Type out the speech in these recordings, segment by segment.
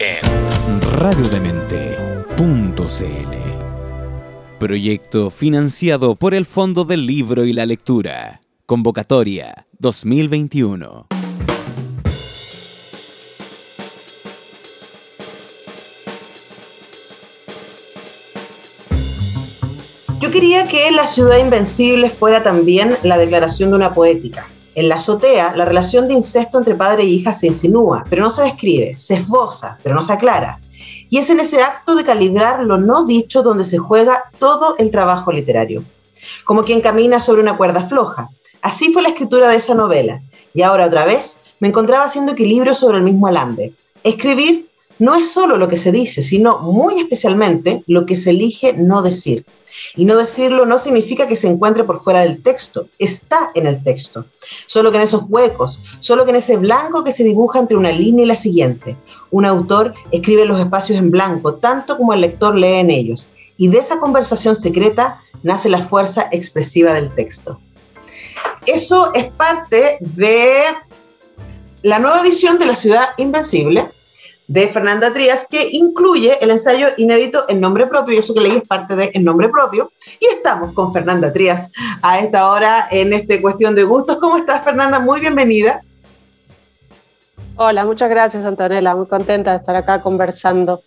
en radiodemente.cl. Proyecto financiado por el Fondo del Libro y la Lectura. Convocatoria 2021. Yo quería que La ciudad invencible fuera también la declaración de una poética. En la azotea, la relación de incesto entre padre e hija se insinúa, pero no se describe, se esboza, pero no se aclara. Y es en ese acto de calibrar lo no dicho donde se juega todo el trabajo literario. Como quien camina sobre una cuerda floja. Así fue la escritura de esa novela. Y ahora otra vez me encontraba haciendo equilibrio sobre el mismo alambre. Escribir no es solo lo que se dice, sino muy especialmente lo que se elige no decir. Y no decirlo no significa que se encuentre por fuera del texto, está en el texto. Solo que en esos huecos, solo que en ese blanco que se dibuja entre una línea y la siguiente. Un autor escribe los espacios en blanco, tanto como el lector lee en ellos. Y de esa conversación secreta nace la fuerza expresiva del texto. Eso es parte de la nueva edición de La Ciudad Invencible, de Fernanda Trías, que incluye el ensayo inédito en nombre propio, y eso que leí es parte de En nombre propio. Y estamos con Fernanda Trías a esta hora en este Cuestión de Gustos. ¿Cómo estás, Fernanda? Muy bienvenida. Hola, muchas gracias, Antonella. Muy contenta de estar acá conversando.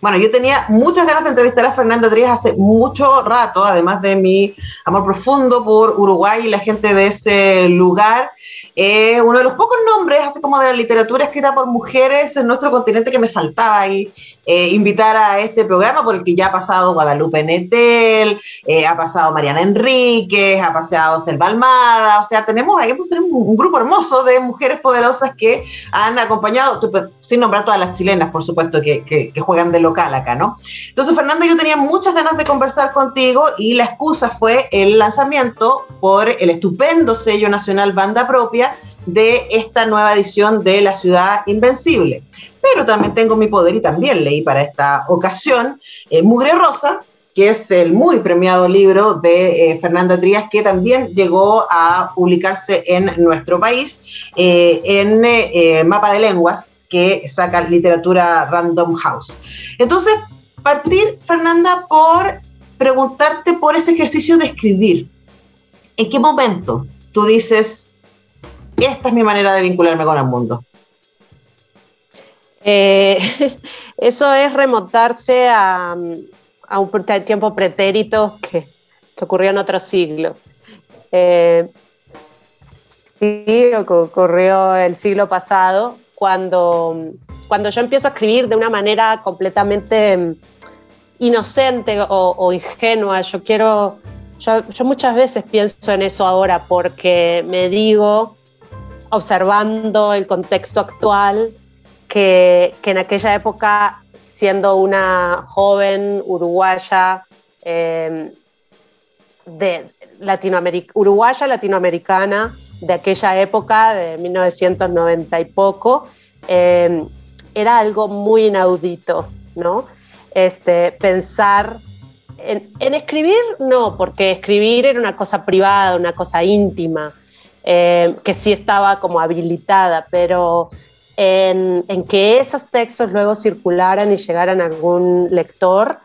Bueno, yo tenía muchas ganas de entrevistar a Fernanda Trías hace mucho rato, además de mi amor profundo por Uruguay y la gente de ese lugar. Eh, uno de los pocos nombres, así como de la literatura escrita por mujeres en nuestro continente que me faltaba ahí eh, invitar a este programa, porque ya ha pasado Guadalupe Netel, eh, ha pasado Mariana Enríquez, ha pasado Selva Almada, o sea, tenemos ahí tenemos un grupo hermoso de mujeres poderosas que han acompañado, pues, sin nombrar todas las chilenas, por supuesto, que, que juegan de local acá, ¿no? Entonces, Fernanda, yo tenía muchas ganas de conversar contigo y la excusa fue el lanzamiento por el estupendo sello nacional Banda Propia de esta nueva edición de La Ciudad Invencible. Pero también tengo mi poder y también leí para esta ocasión eh, Mugre Rosa, que es el muy premiado libro de eh, Fernanda Trías, que también llegó a publicarse en nuestro país eh, en Mapa de Lenguas, que saca literatura Random House. Entonces, partir, Fernanda, por preguntarte por ese ejercicio de escribir. ¿En qué momento tú dices, esta es mi manera de vincularme con el mundo? Eh, eso es remontarse a, un tiempo pretérito que, ocurrió en otro siglo. Eh, sí, ocurrió el siglo pasado, cuando, cuando yo empiezo a escribir de una manera completamente mm, inocente o, ingenua. Yo quiero, yo, muchas veces pienso en eso ahora porque me digo, observando el contexto actual, que, en aquella época, siendo una joven uruguaya, em, de uruguaya latinoamericana, de aquella época, de 1990 y poco, em, era algo muy inaudito, ¿no? Este, pensar en, escribir, no, porque escribir era una cosa privada, una cosa íntima, em, que sí estaba como habilitada, pero en, que esos textos luego circularan y llegaran a algún lector,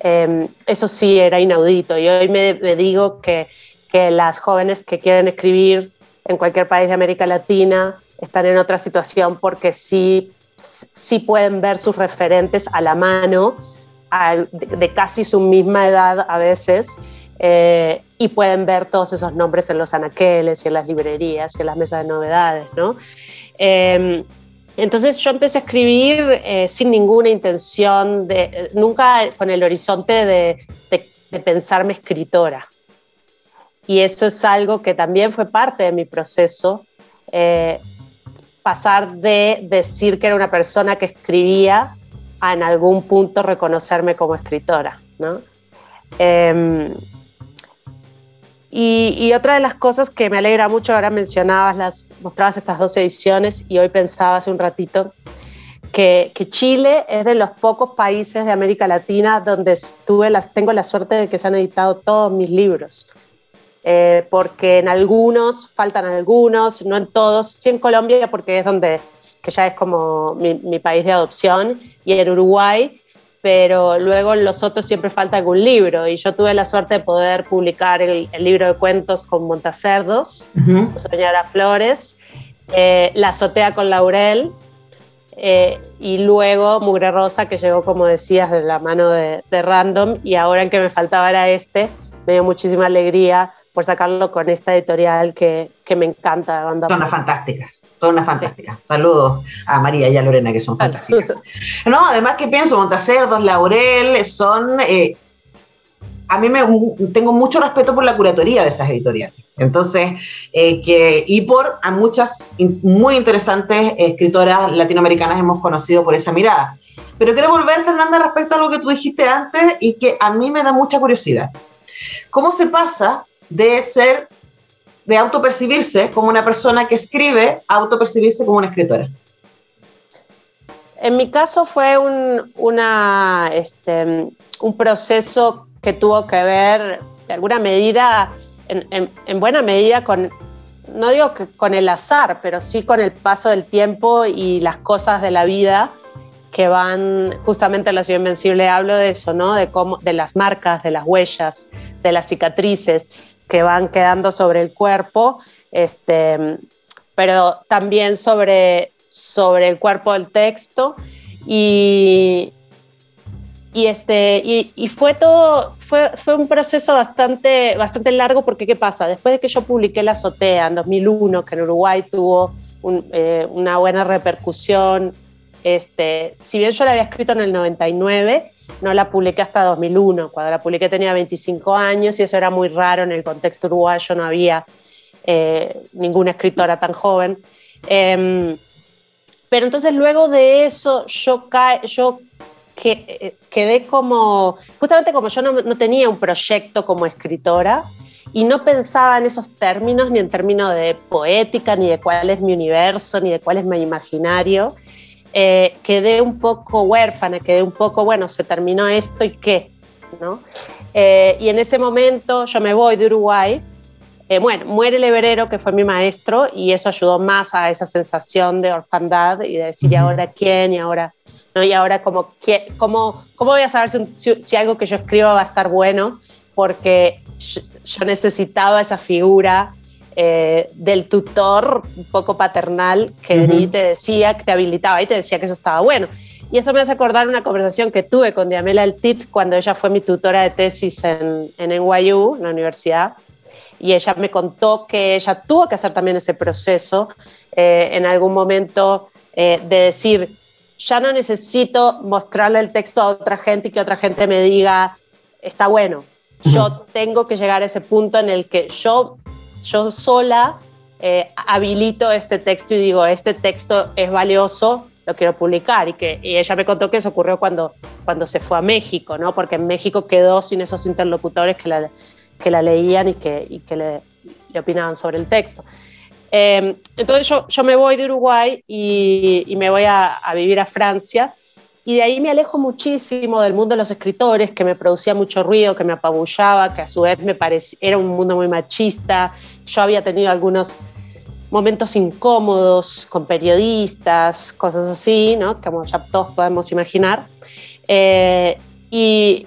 em, eso sí era inaudito. Y hoy me, me digo que, que las jóvenes que quieren escribir en cualquier país de América Latina están en otra situación porque sí, sí pueden ver sus referentes a la mano, de, casi su misma edad a veces, eh, y pueden ver todos esos nombres en los anaqueles y en las librerías y en las mesas de novedades, ¿no? Em, entonces yo empecé a escribir eh, sin ninguna intención, de, nunca con el horizonte de, de pensarme escritora. Y eso es algo que también fue parte de mi proceso, eh, pasar de decir que era una persona que escribía a en algún punto reconocerme como escritora, ¿no? Em, y, otra de las cosas que me alegra mucho, ahora mencionabas, las, mostrabas estas dos ediciones y hoy pensaba hace un ratito que, Chile es de los pocos países de América Latina donde tuve las, tengo la suerte de que se han editado todos mis libros. Eh, porque en algunos faltan algunos, no en todos, sí en Colombia porque es donde, que ya es como mi, mi país de adopción, y en Uruguay pero luego los otros siempre falta algún libro y yo tuve la suerte de poder publicar el, libro de cuentos con Montacerdos, Soñar Flores, eh, La azotea con Laurel eh, y luego Mugre Rosa que llegó como decías de la mano de, de Random y ahora el que me faltaba era este, me dio muchísima alegría por sacarlo con esta editorial que, que me encanta. Banda son unas fantásticas, son unas fantásticas. Saludos a María y a Lorena, que son fantásticas. No, además que pienso, Montacerdos, Laurel, son... Eh, a mí me, tengo mucho respeto por la curatoría de esas editoriales. Entonces, eh, que, y por a muchas muy interesantes escritoras latinoamericanas hemos conocido por esa mirada. Pero quiero volver, Fernanda, respecto a lo que tú dijiste antes y que a mí me da mucha curiosidad. ¿Cómo se pasa de ser, de autopercibirse como una persona que escribe, autopercibirse como una escritora? En mi caso fue un, una, este, un proceso que tuvo que ver, de alguna medida, en, en, buena medida con, no digo que con el azar, pero sí con el paso del tiempo y las cosas de la vida que van, justamente en La Ciudad Invencible hablo de eso, ¿no? De, cómo, de las marcas, de las huellas, de las cicatrices que van quedando sobre el cuerpo, este, pero también sobre, sobre el cuerpo del texto. Y, y, este, y, fue todo, fue, fue, un proceso bastante, bastante largo porque ¿qué pasa? Después de que yo publiqué La Azotea en 2001, que en Uruguay tuvo eh, una buena repercusión, este, si bien yo la había escrito en el 99, no la publiqué hasta 2001. Cuando la publiqué tenía 25 años y eso era muy raro en el contexto uruguayo, no había eh, ninguna escritora tan joven. Em, pero entonces luego de eso yo, yo que, quedé como, justamente como yo no, tenía un proyecto como escritora y no pensaba en esos términos, ni en términos de poética, ni de cuál es mi universo, ni de cuál es mi imaginario, eh, quedé un poco huérfana, quedé un poco, bueno, se terminó esto y qué, ¿no? Eh, y en ese momento yo me voy de Uruguay, eh, bueno, muere el Everero, que fue mi maestro, y eso ayudó más a esa sensación de orfandad y de decir, ¿y ahora quién? ¿Y ahora? ¿no? Y ahora, como, ¿cómo, ¿cómo voy a saber si, si, algo que yo escribo va a estar bueno? Porque yo necesitaba esa figura eh, del tutor un poco paternal que te decía, que te habilitaba y te decía que eso estaba bueno. Y eso me hace acordar una conversación que tuve con Diamela Altit cuando ella fue mi tutora de tesis en, en NYU, en la universidad. Y ella me contó que ella tuvo que hacer también ese proceso eh, en algún momento eh, de decir, ya no necesito mostrarle el texto a otra gente y que otra gente me diga, está bueno. Yo tengo que llegar a ese punto en el que yo yo sola eh, habilito este texto y digo, este texto es valioso, lo quiero publicar. Y, que, ella me contó que eso ocurrió cuando, cuando se fue a México, ¿no? porque en México quedó sin esos interlocutores que la, que la leían y que, y que le, opinaban sobre el texto. Em, entonces yo, yo, me voy de Uruguay y, y me voy a, vivir a Francia y de ahí me alejo muchísimo del mundo de los escritores, que me producía mucho ruido, que me apabullaba, que a su vez me parecía, era un mundo muy machista. Yo había tenido algunos momentos incómodos con periodistas, cosas así, ¿no? Como ya todos podemos imaginar. Eh, y,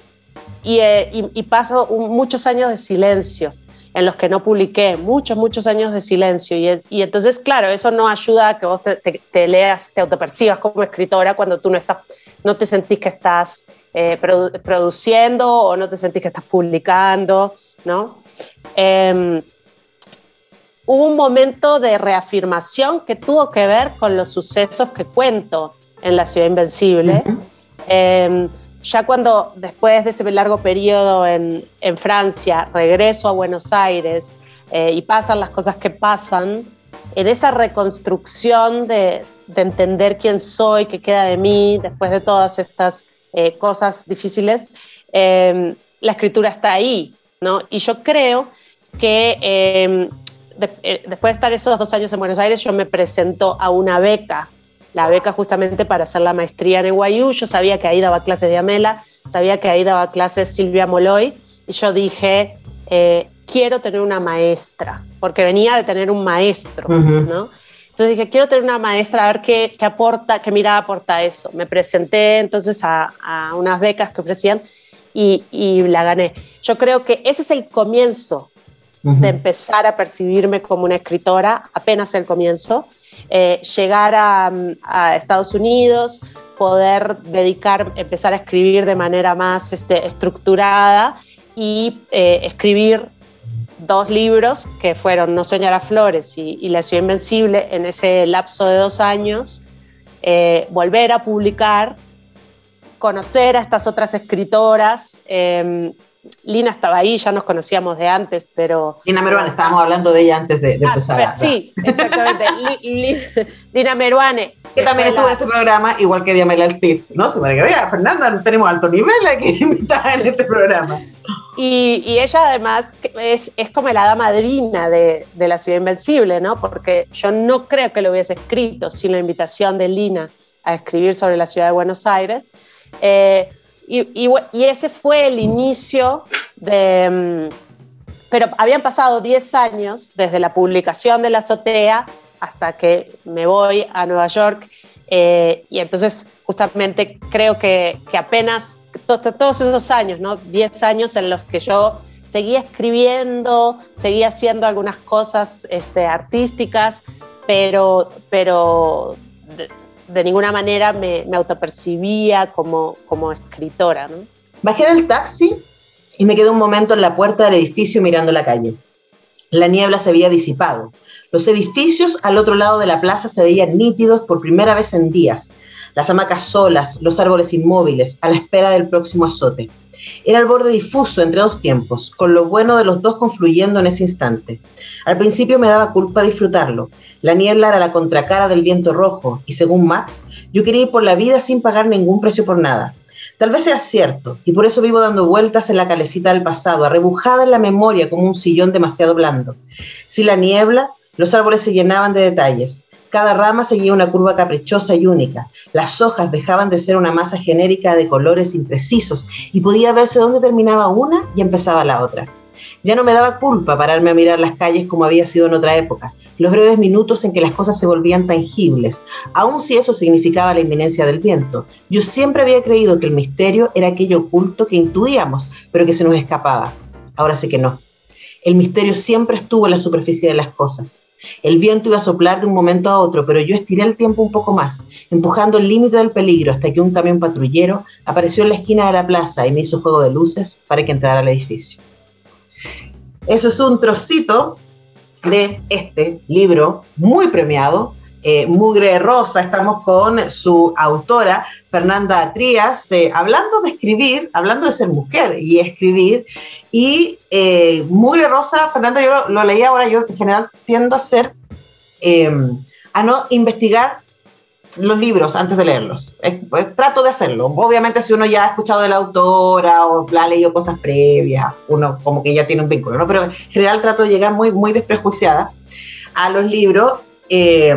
eh, y, y, paso muchos años de silencio en los que no publiqué, muchos, muchos años de silencio. Y, y entonces, claro, eso no ayuda a que vos te, te, te leas, te autopercibas como escritora cuando tú no estás no te sentís que estás eh, produciendo o no te sentís que estás publicando, ¿no? Em, hubo un momento de reafirmación que tuvo que ver con los sucesos que cuento en La Ciudad Invencible. Em, ya cuando después de ese largo periodo en, en Francia regreso a Buenos Aires eh, y pasan las cosas que pasan, en esa reconstrucción de, de entender quién soy, qué queda de mí después de todas estas eh, cosas difíciles, em, la escritura está ahí, ¿no? Y yo creo que em, eh, después de estar esos dos años en Buenos Aires, yo me presento a una beca, la beca justamente para hacer la maestría en NYU. Yo sabía que ahí daba clases de Amela, sabía que ahí daba clases Silvia Moloy, y yo dije, eh, quiero tener una maestra, porque venía de tener un maestro, ¿no? Entonces dije, quiero tener una maestra, a ver qué, qué aporta, qué mirada aporta eso. Me presenté entonces a, a unas becas que ofrecían y, y, la gané. Yo creo que ese es el comienzo de empezar a percibirme como una escritora, apenas el comienzo. Eh, llegar a, a, Estados Unidos, poder dedicar, empezar a escribir de manera más este, estructurada y eh, escribir dos libros que fueron No Soñar Flores y, y, La Ciudad Invencible en ese lapso de dos años, eh, volver a publicar, conocer a estas otras escritoras. Eh, Lina estaba ahí, ya nos conocíamos de antes, pero... Lina Meruane, estábamos hablando de ella antes de, de ah, empezar. sí, exactamente. Lina Meruane. Que también estuvo en este programa, igual que Diamela Altitz, ¿no? Se que vea, Fernanda, tenemos alto nivel aquí invitada en este programa. Y, y, ella además es, es como la dama divina de, de, La Ciudad Invencible, ¿no? Porque yo no creo que lo hubiese escrito sin la invitación de Lina a escribir sobre la ciudad de Buenos Aires. Eh, y, ese fue el inicio de... Mm, pero habían pasado 10 años desde la publicación de La Azotea hasta que me voy a Nueva York. Eh, y entonces justamente creo que, que apenas to, to, todos esos años, ¿no? 10 años en los que yo seguía escribiendo, seguía haciendo algunas cosas este, artísticas, pero, pero de, ninguna manera me, me autopercibía como, como escritora. Bajé del taxi y me quedé un momento en la puerta del edificio mirando la calle. La niebla se había disipado. Los edificios al otro lado de la plaza se veían nítidos por primera vez en días. Las hamacas solas, los árboles inmóviles, a la espera del próximo azote. Era el borde difuso entre dos tiempos, con lo bueno de los dos confluyendo en ese instante. Al principio me daba culpa disfrutarlo. La niebla era la contracara del viento rojo, y según Max, yo quería ir por la vida sin pagar ningún precio por nada. Tal vez sea cierto, y por eso vivo dando vueltas en la calecita del pasado, arrebujada en la memoria como un sillón demasiado blando. Si la niebla, los árboles se llenaban de detalles. Cada rama seguía una curva caprichosa y única. Las hojas dejaban de ser una masa genérica de colores imprecisos y podía verse dónde terminaba una y empezaba la otra. Ya no me daba culpa pararme a mirar las calles como había sido en otra época, los breves minutos en que las cosas se volvían tangibles, aun si eso significaba la inminencia del viento. Yo siempre había creído que el misterio era aquello oculto que intuíamos, pero que se nos escapaba. Ahora sé que no. El misterio siempre estuvo en la superficie de las cosas. El viento iba a soplar de un momento a otro, pero yo estiré el tiempo un poco más, empujando el límite del peligro hasta que un camión patrullero apareció en la esquina de la plaza y me hizo juego de luces para que entrara al edificio. Eso es un trocito de este libro muy premiado, eh, Mugre Rosa. Estamos con su autora, Fernanda Trías, eh, hablando de escribir, hablando de ser mujer y escribir. Y eh, Mugre Rosa, Fernanda, yo lo, lo, leí ahora, yo en general tiendo a hacer, eh, a no investigar los libros antes de leerlos. Pues, trato de hacerlo. Obviamente si uno ya ha escuchado de la autora o ha leído cosas previas, uno como que ya tiene un vínculo, ¿no? Pero en general trato de llegar muy, muy desprejuiciada a los libros. Eh,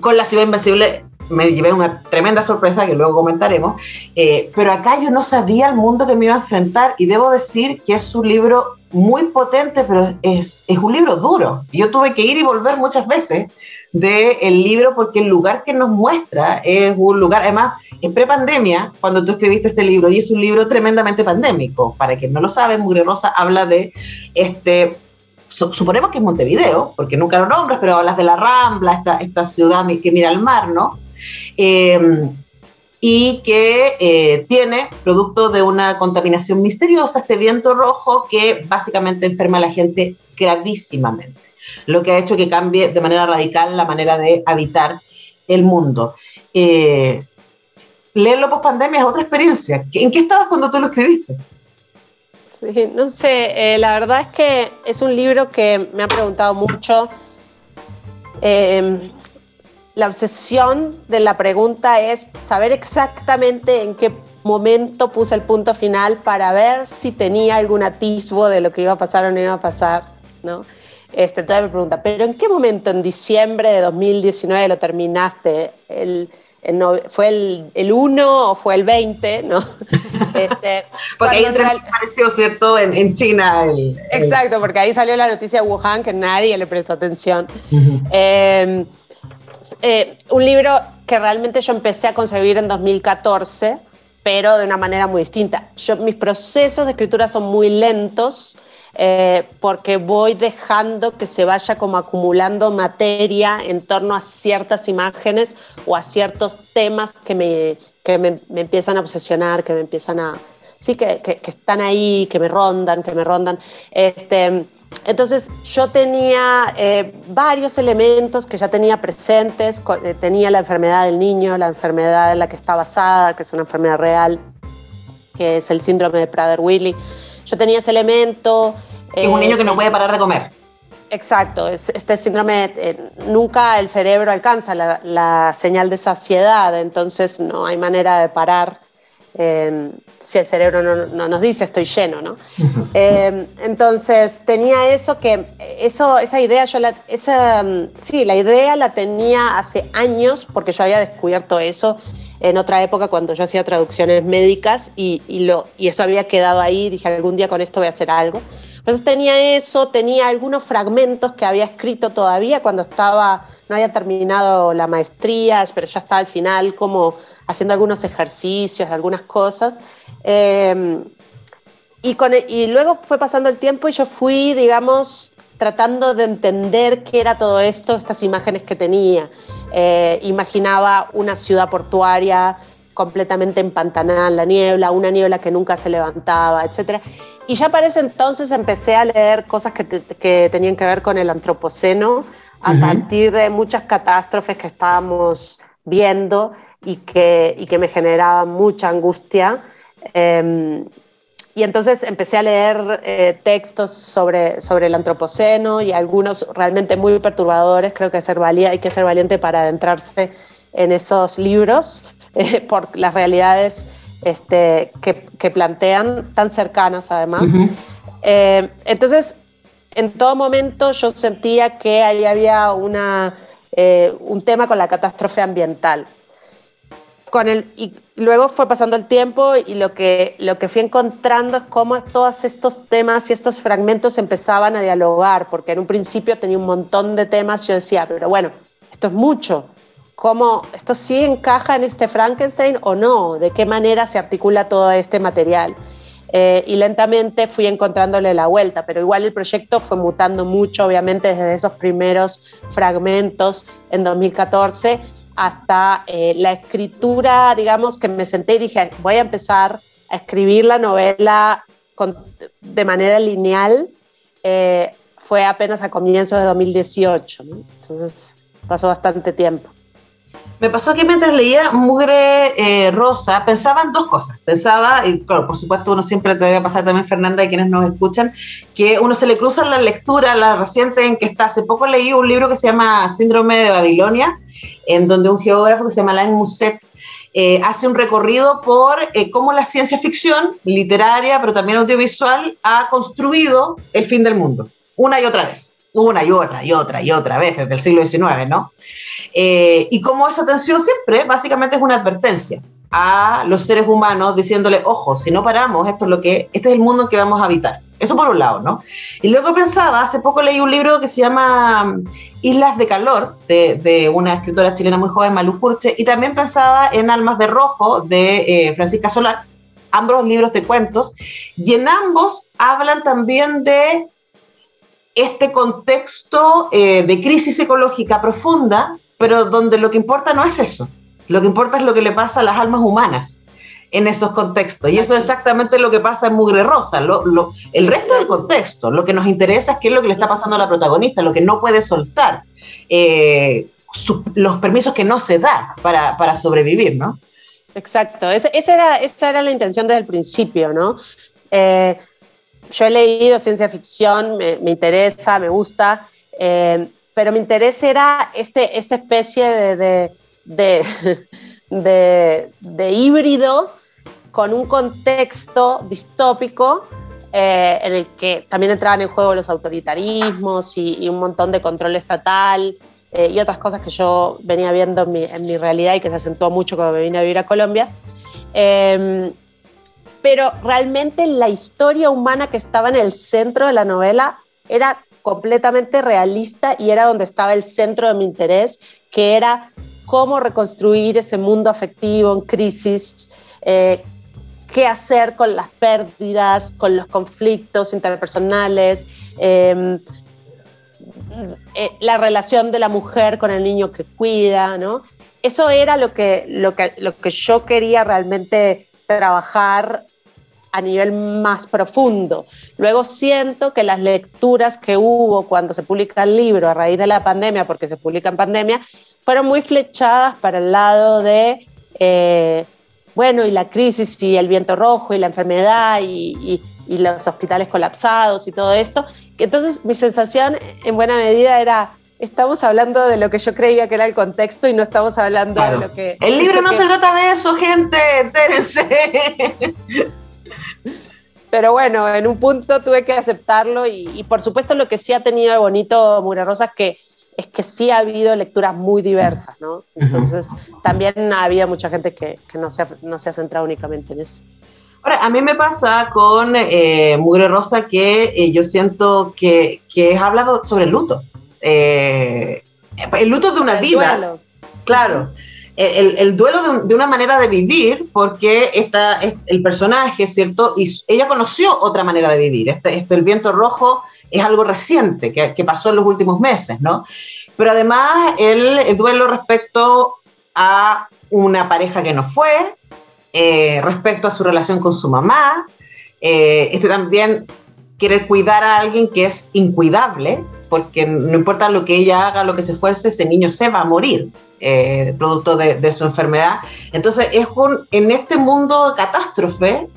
con La Ciudad Invencible me llevé una tremenda sorpresa que luego comentaremos, eh, pero acá yo no sabía el mundo que me iba a enfrentar y debo decir que es un libro muy potente, pero es, es un libro duro. Yo tuve que ir y volver muchas veces del el libro porque el lugar que nos muestra es un lugar, además, en prepandemia, cuando tú escribiste este libro, y es un libro tremendamente pandémico, para quien no lo sabe, Mugre Rosa habla de este suponemos que es Montevideo, porque nunca lo nombras, pero hablas de la Rambla, esta, esta ciudad que mira al mar, ¿no? Eh, y que eh, tiene, producto de una contaminación misteriosa, este viento rojo que básicamente enferma a la gente gravísimamente, lo que ha hecho que cambie de manera radical la manera de habitar el mundo. Eh, leerlo post pandemia es otra experiencia. ¿En qué estabas cuando tú lo escribiste? Sí, no sé, eh, la verdad es que es un libro que me ha preguntado mucho. Eh, la obsesión de la pregunta es saber exactamente en qué momento puse el punto final para ver si tenía algún atisbo de lo que iba a pasar o no iba a pasar, ¿no? Este, entonces me pregunta, ¿pero en qué momento en diciembre de 2019 lo terminaste? El, ¿Fue el, el 1 o fue el 20? ¿no? Este, porque ahí apareció, ¿cierto? En, en China. El, Exacto, porque ahí salió la noticia de Wuhan que nadie le prestó atención. Em, eh, un libro que realmente yo empecé a concebir en 2014, pero de una manera muy distinta. Yo, mis procesos de escritura son muy lentos eh, porque voy dejando que se vaya como acumulando materia en torno a ciertas imágenes o a ciertos temas que me, que me, empiezan a obsesionar, que me empiezan a... Sí, que, que, están ahí, que me rondan, que me rondan. Este, entonces yo tenía eh, varios elementos que ya tenía presentes, eh, tenía la enfermedad del niño, la enfermedad en la que está basada, que es una enfermedad real, que es el síndrome de Prader-Willi. Yo tenía ese elemento. es un niño que no puede parar de comer. Exacto, este síndrome, eh, nunca el cerebro alcanza la, señal de saciedad, entonces no hay manera de parar eh, si el cerebro no, nos dice estoy lleno, ¿no? Eh, entonces tenía eso que, eso, esa idea, yo la, esa, sí, la idea la tenía hace años porque yo había descubierto eso en otra época cuando yo hacía traducciones médicas y, lo, y eso había quedado ahí, dije algún día con esto voy a hacer algo. Entonces tenía eso, tenía algunos fragmentos que había escrito todavía cuando estaba, no había terminado la maestría, pero ya estaba al final como haciendo algunos ejercicios, algunas cosas. Em, y, con, e, y luego fue pasando el tiempo y yo fui, digamos, tratando de entender qué era todo esto, estas imágenes que tenía. Eh, imaginaba una ciudad portuaria completamente empantanada en la niebla, una niebla que nunca se levantaba, etc. Y ya para ese entonces empecé a leer cosas que, que tenían que ver con el antropoceno, a partir de muchas catástrofes que estábamos viendo y que, y que me generaban mucha angustia. Em, y entonces empecé a leer eh, textos sobre, sobre el antropoceno y algunos realmente muy perturbadores. Creo que ser hay que ser valiente para adentrarse en esos libros eh, por las realidades este, que, plantean, tan cercanas además. Eh, entonces, en todo momento yo sentía que ahí había una, un tema con la catástrofe ambiental y luego fue pasando el tiempo y lo que, lo que fui encontrando es cómo todos estos temas y estos fragmentos empezaban a dialogar, porque en un principio tenía un montón de temas, yo decía, pero bueno, esto es mucho, ¿cómo esto sí encaja en este Frankenstein o no? ¿De qué manera se articula todo este material? Eh, y lentamente fui encontrándole la vuelta, pero igual el proyecto fue mutando mucho, obviamente desde esos primeros fragmentos en 2014 hasta eh, la escritura, digamos, que me senté y dije, voy a empezar a escribir la novela de manera lineal, eh, fue apenas a comienzos de 2018, entonces pasó bastante tiempo. Me pasó que mientras leía Mugre eh, Rosa, pensaba en dos cosas. Pensaba, y claro, por supuesto uno siempre te debe pasar también, Fernanda, y quienes nos escuchan, que uno se le cruza la lectura, la reciente en que está. Hace poco leí un libro que se llama Síndrome de Babilonia, en donde un geógrafo que se llama Alain Musset eh, hace un recorrido por eh, cómo la ciencia ficción literaria, pero también audiovisual, ha construido el fin del mundo, una y otra vez, una y otra y otra y otra vez desde el siglo XIX, ¿no? Eh, y cómo esa tensión siempre básicamente es una advertencia a los seres humanos diciéndole, ojo, si no paramos, esto es lo que, este es el mundo en que vamos a habitar. Eso por un lado, ¿no? Y luego pensaba, hace poco leí un libro que se llama mm, Islas de Calor, de, una escritora chilena muy joven, Malu Furche, y también pensaba en Almas de Rojo, de eh, Francisca Solar, ambos libros de cuentos, y en ambos hablan también de este contexto eh, de crisis ecológica profunda, pero donde lo que importa no es eso, lo que importa es lo que le pasa a las almas humanas en esos contextos. Y eso es exactamente lo que pasa en Mugre Rosa. el resto del contexto, lo que nos interesa es qué es lo que le está pasando a la protagonista, lo que no puede soltar, eh, los permisos que no se da para, sobrevivir, ¿no? Exacto, esa, era, esa era la intención desde el principio, ¿no? Eh, yo he leído ciencia ficción, me, interesa, me gusta, eh, pero mi interés era este, esta especie de, de, de, híbrido con un contexto distópico eh, en el que también entraban en juego los autoritarismos y, un montón de control estatal eh, y otras cosas que yo venía viendo en mi, realidad y que se acentuó mucho cuando me vine a vivir a Colombia. Pero realmente la historia humana que estaba en el centro de la novela era completamente realista y era donde estaba el centro de mi interés, que era cómo reconstruir ese mundo afectivo en crisis, eh, qué hacer con las pérdidas, con los conflictos interpersonales, em, eh, la relación de la mujer con el niño que cuida, ¿no? Eso era lo que, lo que, lo que yo quería realmente trabajar a nivel más profundo. Luego siento que las lecturas que hubo cuando se publica el libro a raíz de la pandemia, porque se publica en pandemia, fueron muy flechadas para el lado de, eh, bueno, y la crisis y el viento rojo y la enfermedad y, y, los hospitales colapsados y todo esto. Entonces mi sensación en buena medida era, estamos hablando de lo que yo creía que era el contexto y no estamos hablando de lo que... El libro no se trata de eso, gente, entérense. Pero bueno, en un punto tuve que aceptarlo y, por supuesto lo que sí ha tenido de bonito Mura Rosa es que, es que sí ha habido lecturas muy diversas, ¿no? Entonces también ha habido mucha gente que, que no, se ha, no se ha centrado únicamente en eso. Ahora, a mí me pasa con eh, Mugre Rosa que eh, yo siento que, que has hablado sobre el luto. Eh, el luto de una vida. Claro el, duelo de, una manera de vivir, porque está el personaje, ¿cierto? Y ella conoció otra manera de vivir. Este, este el viento rojo es algo reciente que, pasó en los últimos meses, ¿no? Pero además el, duelo respecto a una pareja que no fue, eh, respecto a su relación con su mamá, eh, este también quiere cuidar a alguien que es incuidable, porque no importa lo que ella haga, lo que se esfuerce, ese niño se va a morir, eh, producto de, su enfermedad. Entonces, es en este mundo de catástrofe,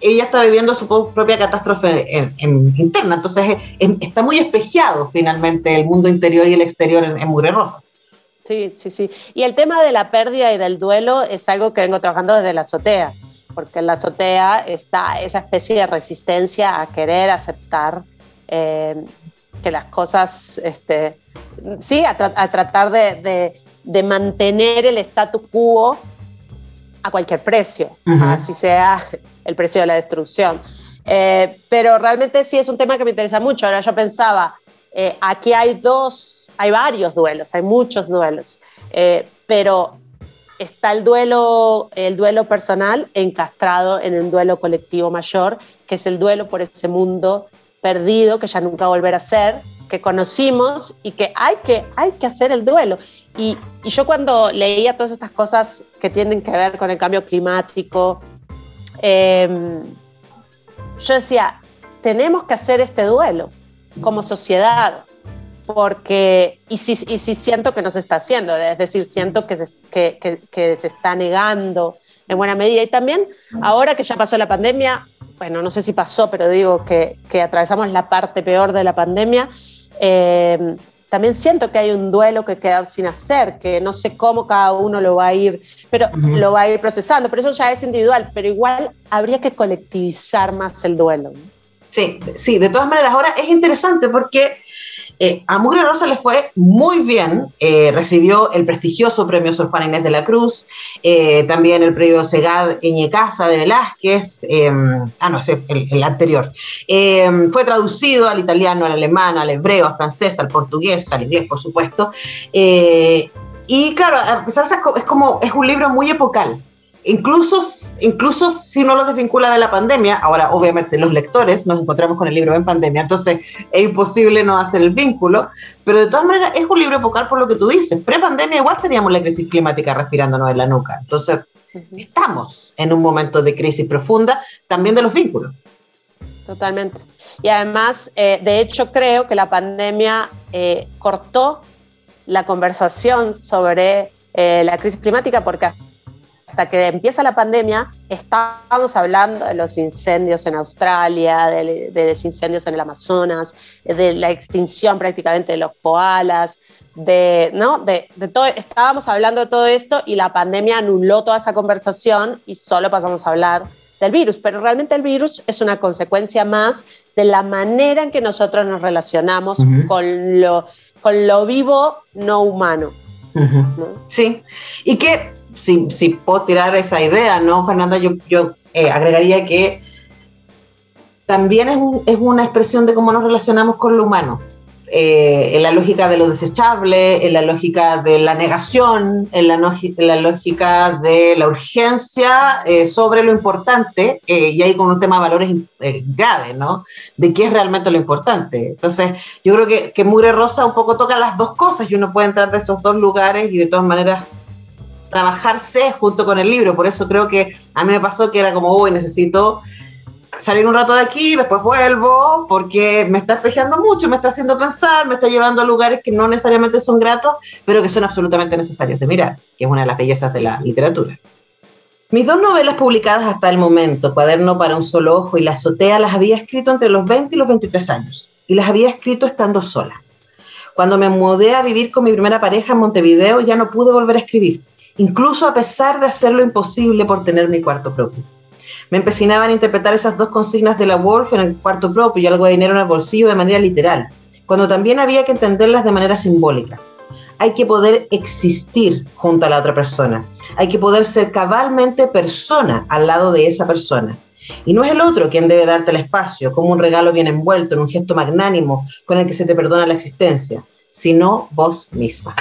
ella está viviendo su propia catástrofe interna, entonces está muy espejeado finalmente el mundo interior y el exterior en, en Mugre Rosa. Sí, sí, sí. Y el tema de la pérdida y del duelo es algo que vengo trabajando desde la azotea, porque en la azotea está esa especie de resistencia a querer aceptar eh, que las cosas, este, sí, a, tratar de, mantener el status quo a cualquier precio, así sea el precio de la destrucción. Eh, pero realmente sí es un tema que me interesa mucho. Ahora yo pensaba, eh, aquí hay dos, hay varios duelos, hay muchos duelos, eh, pero está el duelo, el duelo personal encastrado en un duelo colectivo mayor, que es el duelo por ese mundo perdido que ya nunca volverá a ser, que conocimos y que hay que, hay que hacer el duelo. Y, yo cuando leía todas estas cosas que tienen que ver con el cambio climático, em, yo decía, tenemos que hacer este duelo como sociedad, porque, y sí, y siento que no se está haciendo, es decir, siento que se, que se está negando en buena medida. Y también, ahora que ya pasó la pandemia, bueno, no sé si pasó, pero digo que, que atravesamos la parte peor de la pandemia, eh, también siento que hay un duelo que queda sin hacer, que no sé cómo cada uno lo va a ir, pero lo va a ir procesando, pero eso ya es individual, pero igual habría que colectivizar más el duelo. Sí, sí, de todas maneras, ahora es interesante porque eh, a Mugre Rosa le fue muy bien, eh, recibió el prestigioso premio Sor Juan Inés de la Cruz, eh, también el premio Segad Casa de Velázquez, em, ah, no, el, anterior. Em, fue traducido al italiano, al alemán, al hebreo, al francés, al portugués, al inglés, por supuesto. y claro, a es como, es un libro muy epocal. Incluso, incluso si no lo desvincula de la pandemia, ahora obviamente los lectores nos encontramos con el libro en pandemia, entonces es imposible no hacer el vínculo, pero de todas maneras es un libro epocal por lo que tú dices. Pre-pandemia igual teníamos la crisis climática respirándonos en la nuca, entonces estamos en un momento de crisis profunda también de los vínculos. Totalmente. Y además, eh, de hecho, creo que la pandemia eh, cortó la conversación sobre eh, la crisis climática porque hasta que empieza la pandemia, estábamos hablando de los incendios en Australia, de, los incendios en el Amazonas, de la extinción prácticamente de los koalas, de, ¿no? De, de, todo, estábamos hablando de todo esto y la pandemia anuló toda esa conversación y solo pasamos a hablar del virus, pero realmente el virus es una consecuencia más de la manera en que nosotros nos relacionamos con, lo, con lo vivo no humano. Sí, y que si, si, puedo tirar esa idea, ¿no, Fernanda? Yo, yo eh, agregaría que también es, es una expresión de cómo nos relacionamos con lo humano. Eh, en la lógica de lo desechable, en la lógica de la negación, en la, la lógica de la urgencia eh, sobre lo importante, eh, y ahí con un tema de valores graves, ¿no? De qué es realmente lo importante. Entonces, yo creo que, que Mure Rosa un poco toca las dos cosas y uno puede entrar de esos dos lugares y de todas maneras trabajarse junto con el libro. Por eso creo que a mí me pasó que era como, uy, necesito salir un rato de aquí, después vuelvo, porque me está espejeando mucho, me está haciendo pensar, me está llevando a lugares que no necesariamente son gratos, pero que son absolutamente necesarios de mirar, que es una de las bellezas de la literatura. Mis dos novelas publicadas hasta el momento, Cuaderno para un solo ojo y La azotea, las había escrito entre los 20 y los 23 años, y las había escrito estando sola. Cuando me mudé a vivir con mi primera pareja en Montevideo, ya no pude volver a escribir, incluso a pesar de hacer lo imposible por tener mi cuarto propio. Me empecinaba en interpretar esas dos consignas de la Wolf en el cuarto propio y algo de dinero en el bolsillo de manera literal, cuando también había que entenderlas de manera simbólica. Hay que poder existir junto a la otra persona. Hay que poder ser cabalmente persona al lado de esa persona. Y no es el otro quien debe darte el espacio, como un regalo bien envuelto en un gesto magnánimo con el que se te perdona la existencia, sino vos misma.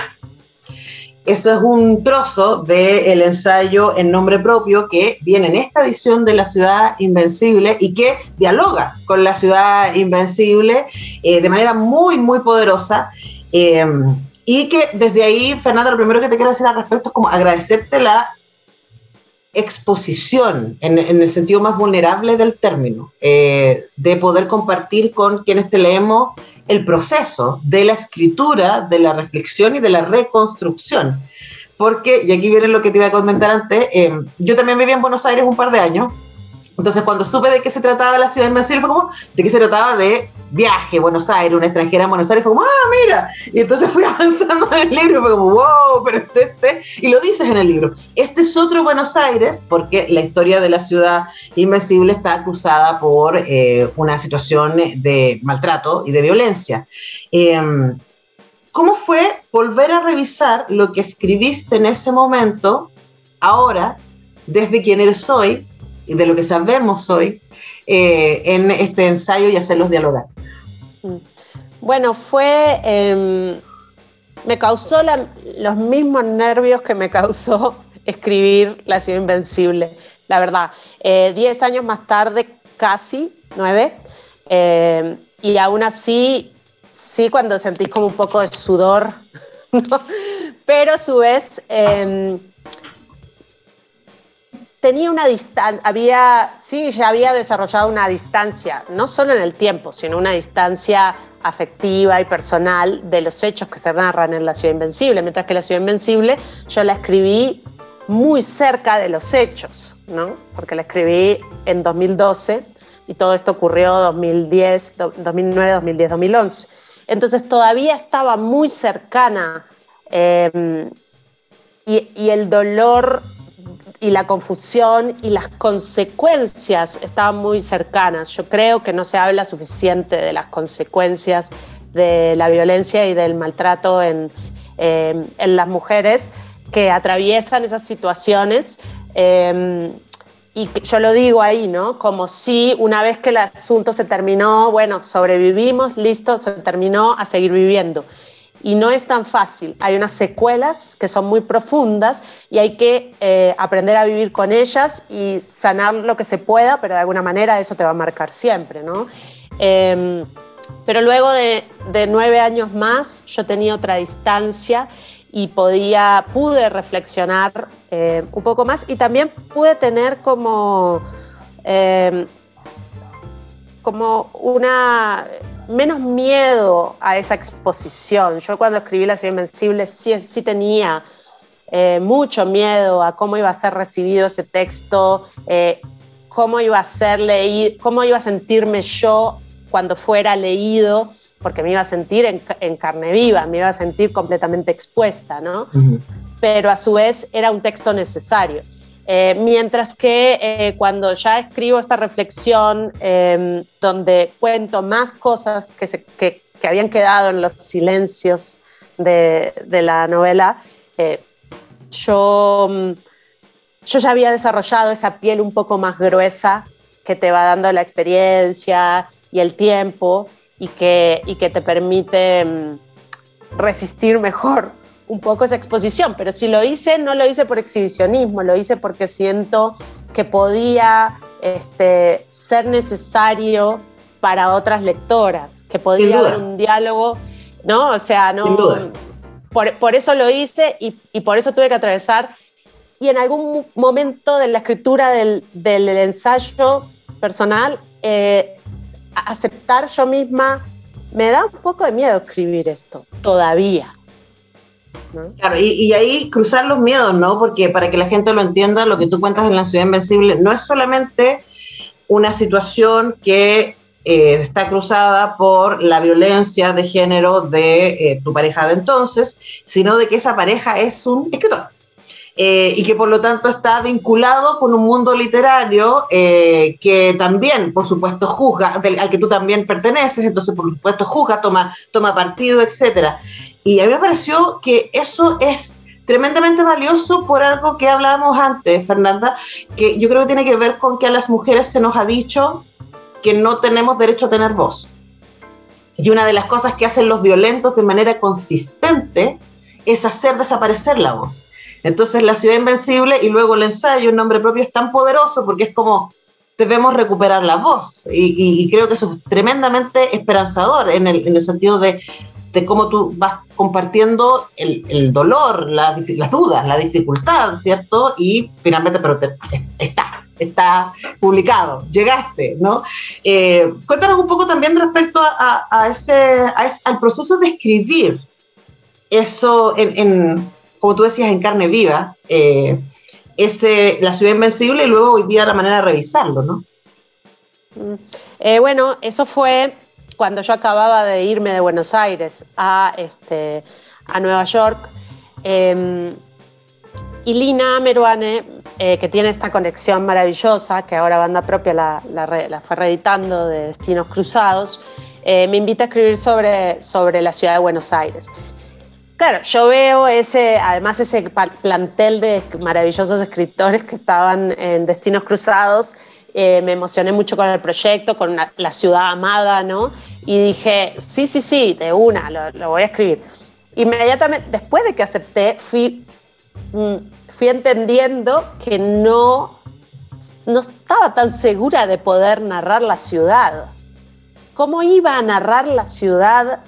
Eso es un trozo del ensayo en nombre propio que viene en esta edición de La Ciudad Invencible y que dialoga con La Ciudad Invencible eh, de manera muy, muy poderosa. Eh, y que desde ahí, Fernanda, lo primero que te quiero decir al respecto es como agradecerte la exposición, en, el sentido más vulnerable del término, eh, de poder compartir con quienes te leemos el proceso de la escritura, de la reflexión y de la reconstrucción. Porque, y aquí viene lo que te iba a comentar antes, eh, yo también viví en Buenos Aires un par de años entonces, cuando supe de qué se trataba la ciudad invencible, fue como, de qué se trataba de viaje, Buenos Aires, una extranjera en Buenos Aires, fue como, ah, mira. Y entonces fui avanzando en el libro, y fue como, wow, pero es este. Y lo dices en el libro. Este es otro Buenos Aires, porque la historia de la ciudad invencible está cruzada por eh, una situación de maltrato y de violencia. Em, ¿Cómo fue volver a revisar lo que escribiste en ese momento, ahora, desde quién eres hoy, de lo que sabemos hoy eh, en este ensayo y hacerlos dialogar? Mm. Bueno, fue, em, me causó los mismos nervios que me causó escribir La ciudad invencible, la verdad. Eh, diez años más tarde, casi, nueve, em, y aún así, sí cuando sentís como un poco de sudor, pero a su vez em, tenía una distancia, había, sí, ya había desarrollado una distancia, no solo en el tiempo, sino una distancia afectiva y personal de los hechos que se narran en La Ciudad Invencible, mientras que La Ciudad Invencible yo la escribí muy cerca de los hechos, ¿no? Porque la escribí en 2012 y todo esto ocurrió 2010, 2009, 2010, 2011. Entonces todavía estaba muy cercana em, y, y el dolor y la confusión y las consecuencias estaban muy cercanas. Yo creo que no se habla suficiente de las consecuencias de la violencia y del maltrato en, em, en las mujeres que atraviesan esas situaciones. Em, y yo lo digo ahí, ¿no? Como si una vez que el asunto se terminó, bueno, sobrevivimos, listo, se terminó a seguir viviendo y no es tan fácil. Hay unas secuelas que son muy profundas y hay que eh, aprender a vivir con ellas y sanar lo que se pueda, pero de alguna manera eso te va a marcar siempre, ¿no? Em, pero luego de, nueve años más yo tenía otra distancia y podía, pude reflexionar eh, un poco más y también pude tener como, em, como una menos miedo a esa exposición. Yo cuando escribí La ciudad invencible sí, sí tenía eh, mucho miedo a cómo iba a ser recibido ese texto, eh, cómo iba a ser leído, cómo iba a sentirme yo cuando fuera leído, porque me iba a sentir en, carne viva, me iba a sentir completamente expuesta, ¿no? Pero a su vez era un texto necesario. Eh, mientras que eh, cuando ya escribo esta reflexión, em, donde cuento más cosas que, se, que, habían quedado en los silencios de, de la novela, eh, yo, mm, yo ya había desarrollado esa piel un poco más gruesa que te va dando la experiencia y el tiempo y que, y que te permite mm, resistir mejor un poco esa exposición, pero si lo hice, no lo hice por exhibicionismo, lo hice porque siento que podía este, ser necesario para otras lectoras, que podía haber un diálogo, ¿no? O sea, no. Por, por, eso lo hice y, y, por eso tuve que atravesar. Y en algún momento de la escritura del, del ensayo personal, eh, aceptar yo misma, me da un poco de miedo escribir esto, todavía. Claro, y, ahí cruzar los miedos, ¿no? Porque para que la gente lo entienda, lo que tú cuentas en La Ciudad Invencible no es solamente una situación que eh, está cruzada por la violencia de género de eh, tu pareja de entonces, sino de que esa pareja es un escritor. Eh, y que por lo tanto está vinculado con un mundo literario que también, por supuesto, juzga, al que tú también perteneces, entonces por supuesto juzga, toma, toma partido, etcétera. Y a mí me pareció que eso es tremendamente valioso por algo que hablábamos antes, Fernanda, que yo creo que tiene que ver con que a las mujeres se nos ha dicho que no tenemos derecho a tener voz. Y una de las cosas que hacen los violentos de manera consistente es hacer desaparecer la voz. Entonces la ciudad invencible y luego el ensayo, un nombre propio, es tan poderoso porque es como debemos recuperar la voz. Y, creo que eso es tremendamente esperanzador en el, en el sentido de de cómo tú vas compartiendo el, dolor, las dudas, la dificultad, ¿cierto? Y finalmente, pero está, está publicado, llegaste, ¿no? Eh, cuéntanos un poco también respecto a, ese, al proceso de escribir eso en, como tú decías, en carne viva, eh, ese, La ciudad invencible y luego hoy día la manera de revisarlo, ¿no? Mm, eh, bueno, eso fue cuando yo acababa de irme de Buenos Aires a, este, a Nueva York. Eh, y Lina Meruane, eh, que tiene esta conexión maravillosa, que ahora Banda Propia la, fue reeditando de Destinos Cruzados, eh, me invita a escribir sobre, sobre la ciudad de Buenos Aires. Claro, yo veo ese, además ese plantel de maravillosos escritores que estaban en Destinos Cruzados eh, me emocioné mucho con el proyecto, con la, ciudad amada, ¿no? Y dije, sí, sí, sí, de una, lo, voy a escribir. Inmediatamente, después de que acepté, fui, mm, fui entendiendo que no, no estaba tan segura de poder narrar la ciudad. ¿Cómo iba a narrar la ciudad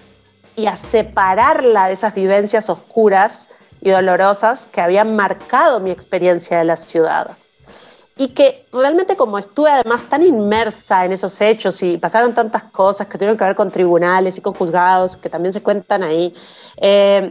y a separarla de esas vivencias oscuras y dolorosas que habían marcado mi experiencia de la ciudad? Y que realmente como estuve además tan inmersa en esos hechos y pasaron tantas cosas que tuvieron que ver con tribunales y con juzgados que también se cuentan ahí, eh,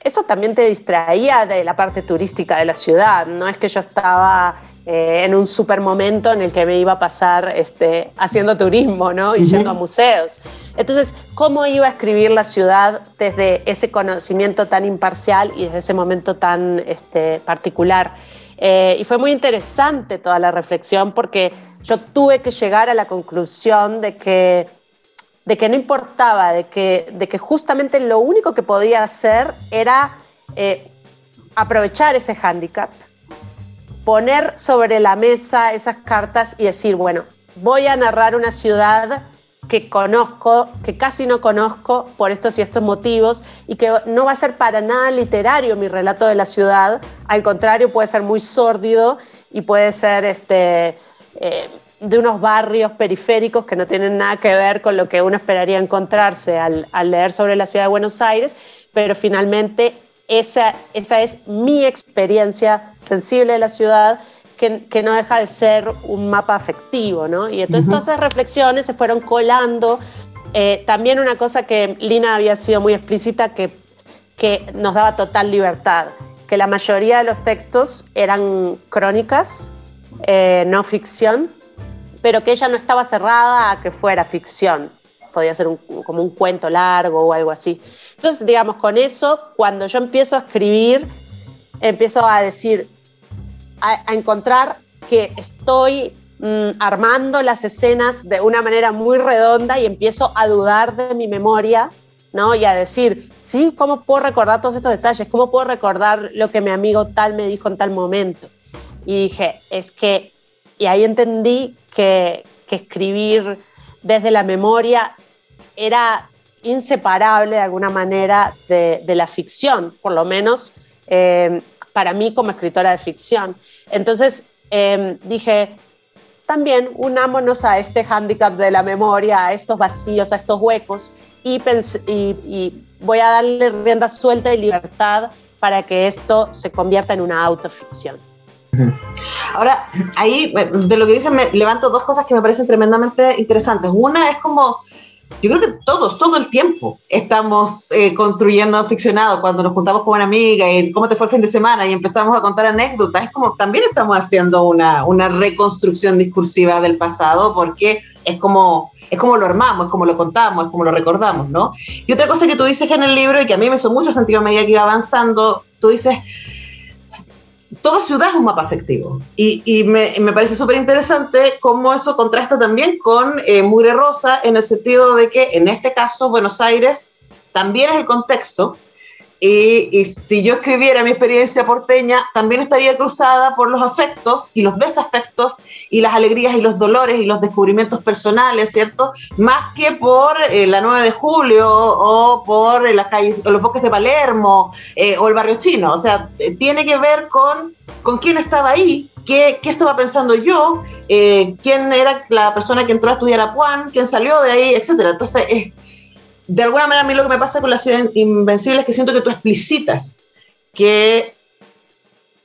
eso también te distraía de la parte turística de la ciudad, no es que yo estaba eh, en un super momento en el que me iba a pasar este, haciendo turismo ¿no? y yendo a museos. Entonces, ¿cómo iba a escribir la ciudad desde ese conocimiento tan imparcial y desde ese momento tan este, particular? Eh, y fue muy interesante toda la reflexión porque yo tuve que llegar a la conclusión de que, de que no importaba, de que, de que justamente lo único que podía hacer era eh, aprovechar ese hándicap, poner sobre la mesa esas cartas y decir, bueno, voy a narrar una ciudad que conozco, que casi no conozco por estos y estos motivos y que no va a ser para nada literario mi relato de la ciudad, al contrario puede ser muy sórdido y puede ser este, eh, de unos barrios periféricos que no tienen nada que ver con lo que uno esperaría encontrarse al, al leer sobre la ciudad de Buenos Aires, pero finalmente esa, esa es mi experiencia sensible de la ciudad que, no deja de ser un mapa afectivo, ¿no? Y entonces todas esas reflexiones se fueron colando. Eh, también una cosa que Lina había sido muy explícita, que, que nos daba total libertad, que que la mayoría de los textos eran crónicas, eh, no ficción, pero que ella no estaba cerrada a que fuera ficción. Podía ser como un cuento largo o algo así. Entonces, digamos, con eso, cuando yo empiezo a escribir, empiezo a decir, a, encontrar que estoy mm, armando las escenas de una manera muy redonda y empiezo a dudar de mi memoria ¿no? Y a decir, sí, ¿cómo puedo recordar todos estos detalles? ¿Cómo puedo recordar lo que mi amigo tal me dijo en tal momento? Y dije, es que, y ahí entendí que, que escribir desde la memoria era inseparable de alguna manera de, la ficción, por lo menos eh, para mí como escritora de ficción. Entonces eh, dije, también unámonos a este hándicap de la memoria, a estos vacíos, a estos huecos, y, voy a darle rienda suelta y libertad para que esto se convierta en una autoficción. Ahora, ahí de lo que dicen me levanto dos cosas que me parecen tremendamente interesantes. Una es como, yo creo que todos, todo el tiempo estamos eh, construyendo ficcionado cuando nos juntamos con una amiga y cómo te fue el fin de semana y empezamos a contar anécdotas. Es como también estamos haciendo una, una reconstrucción discursiva del pasado porque es como es como lo armamos, es como lo contamos, es como lo recordamos, ¿no? Y otra cosa que tú dices en el libro y que a mí me hizo mucho sentido a medida que iba avanzando, tú dices, toda ciudad es un mapa afectivo. Y, me, parece súper interesante cómo eso contrasta también con eh, Mure Rosa, en el sentido de que en este caso Buenos Aires también es el contexto, y, si yo escribiera mi experiencia porteña, también estaría cruzada por los afectos y los desafectos y las alegrías y los dolores y los descubrimientos personales, ¿cierto? Más que por eh, la 9 de julio o por las calles, o los bosques de Palermo eh, o el barrio chino. O sea, eh, tiene que ver con, con quién estaba ahí, qué, qué estaba pensando yo, quién era la persona que entró a estudiar a Juan, quién salió de ahí, etcétera. Entonces, es de alguna manera a mí lo que me pasa con la ciudad invencible es que siento que tú explicitas que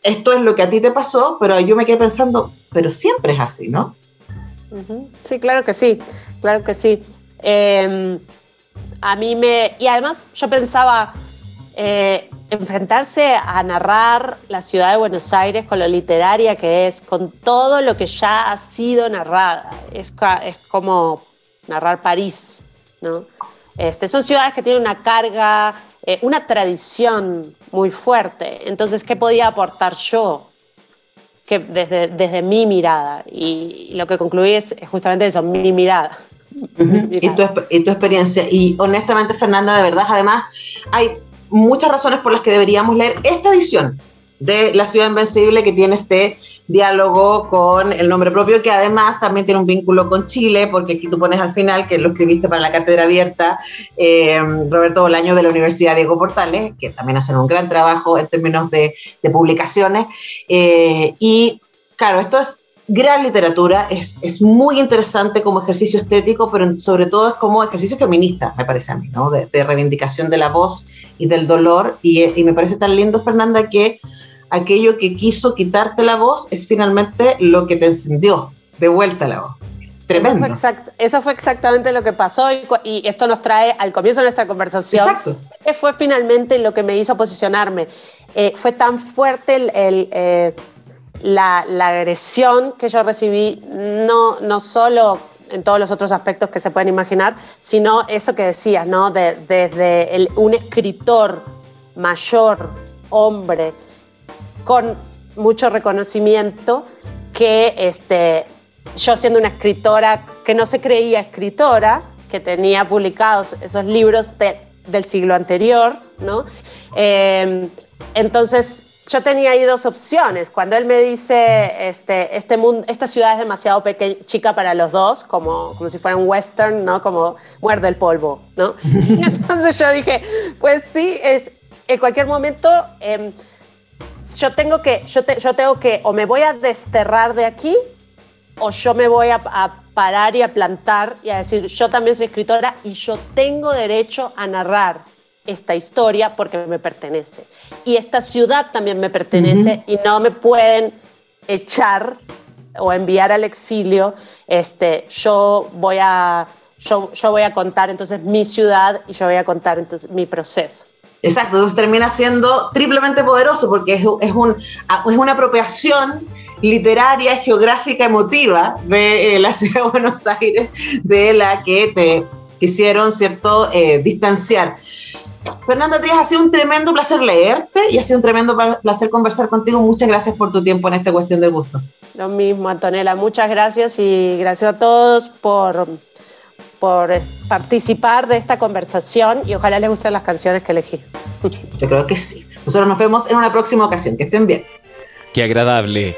esto es lo que a ti te pasó, pero yo me quedé pensando, pero siempre es así, ¿no? Sí, claro que sí, claro que sí. Em, a mí me... Y además yo pensaba, eh, enfrentarse a narrar la ciudad de Buenos Aires con lo literaria que es, con todo lo que ya ha sido narrada, es, es como narrar París, ¿no? Este, son ciudades que tienen una carga, eh, una tradición muy fuerte. Entonces, ¿qué podía aportar yo? Que desde, desde mi mirada. Y, lo que concluí es justamente eso, mi mirada. Y, tu, y tu experiencia. Y honestamente, Fernanda, de verdad, además, hay muchas razones por las que deberíamos leer esta edición de La Ciudad Invencible que tiene este diálogo con el nombre propio, que además también tiene un vínculo con Chile, porque aquí tú pones al final, que lo escribiste para la Cátedra Abierta, eh, Roberto Bolaño de la Universidad Diego Portales, que también hacen un gran trabajo en términos de, publicaciones. Eh, y claro, esto es gran literatura, es, es, muy interesante como ejercicio estético, pero sobre todo es como ejercicio feminista, me parece a mí, ¿no? de, reivindicación de la voz y del dolor. Y, y me parece tan lindo, Fernanda, que aquello que quiso quitarte la voz es finalmente lo que te encendió de vuelta la voz. Tremendo. Eso fue, exactamente lo que pasó y, esto nos trae al comienzo de nuestra conversación. Exacto. Fue finalmente lo que me hizo posicionarme. Eh, fue tan fuerte el, eh, la, agresión que yo recibí, no, no solo en todos los otros aspectos que se pueden imaginar, sino eso que decías, ¿no? desde un escritor mayor, hombre, con mucho reconocimiento que este, yo siendo una escritora que no se creía escritora, que tenía publicados esos libros del siglo anterior, ¿no? Em, entonces yo tenía ahí dos opciones. Cuando él me dice, este, este mundo, esta ciudad es demasiado chica para los dos, como, como si fuera un western, ¿no? Como muerde el polvo, ¿no? Entonces yo dije, pues sí, es, en cualquier momento... Em, yo tengo que, yo, yo tengo que, o me voy a desterrar de aquí, o yo me voy a, parar y a plantar y a decir, yo también soy escritora y yo tengo derecho a narrar esta historia porque me pertenece. Y esta ciudad también me pertenece y no me pueden echar o enviar al exilio. Este, yo, voy a, yo, yo voy a contar entonces mi ciudad y yo voy a contar entonces mi proceso. Exacto, entonces termina siendo triplemente poderoso porque es, es, un, es una apropiación literaria, geográfica, emotiva de eh, la ciudad de Buenos Aires, de la que te quisieron, ¿cierto?, eh, distanciar. Fernanda Trías, ha sido un tremendo placer leerte y ha sido un tremendo placer conversar contigo. Muchas gracias por tu tiempo en esta cuestión de gusto. Lo mismo, Antonella. Muchas gracias y gracias a todos por, por participar de esta conversación y ojalá les gusten las canciones que elegí. Yo creo que sí. Nosotros nos vemos en una próxima ocasión. Que estén bien. Qué agradable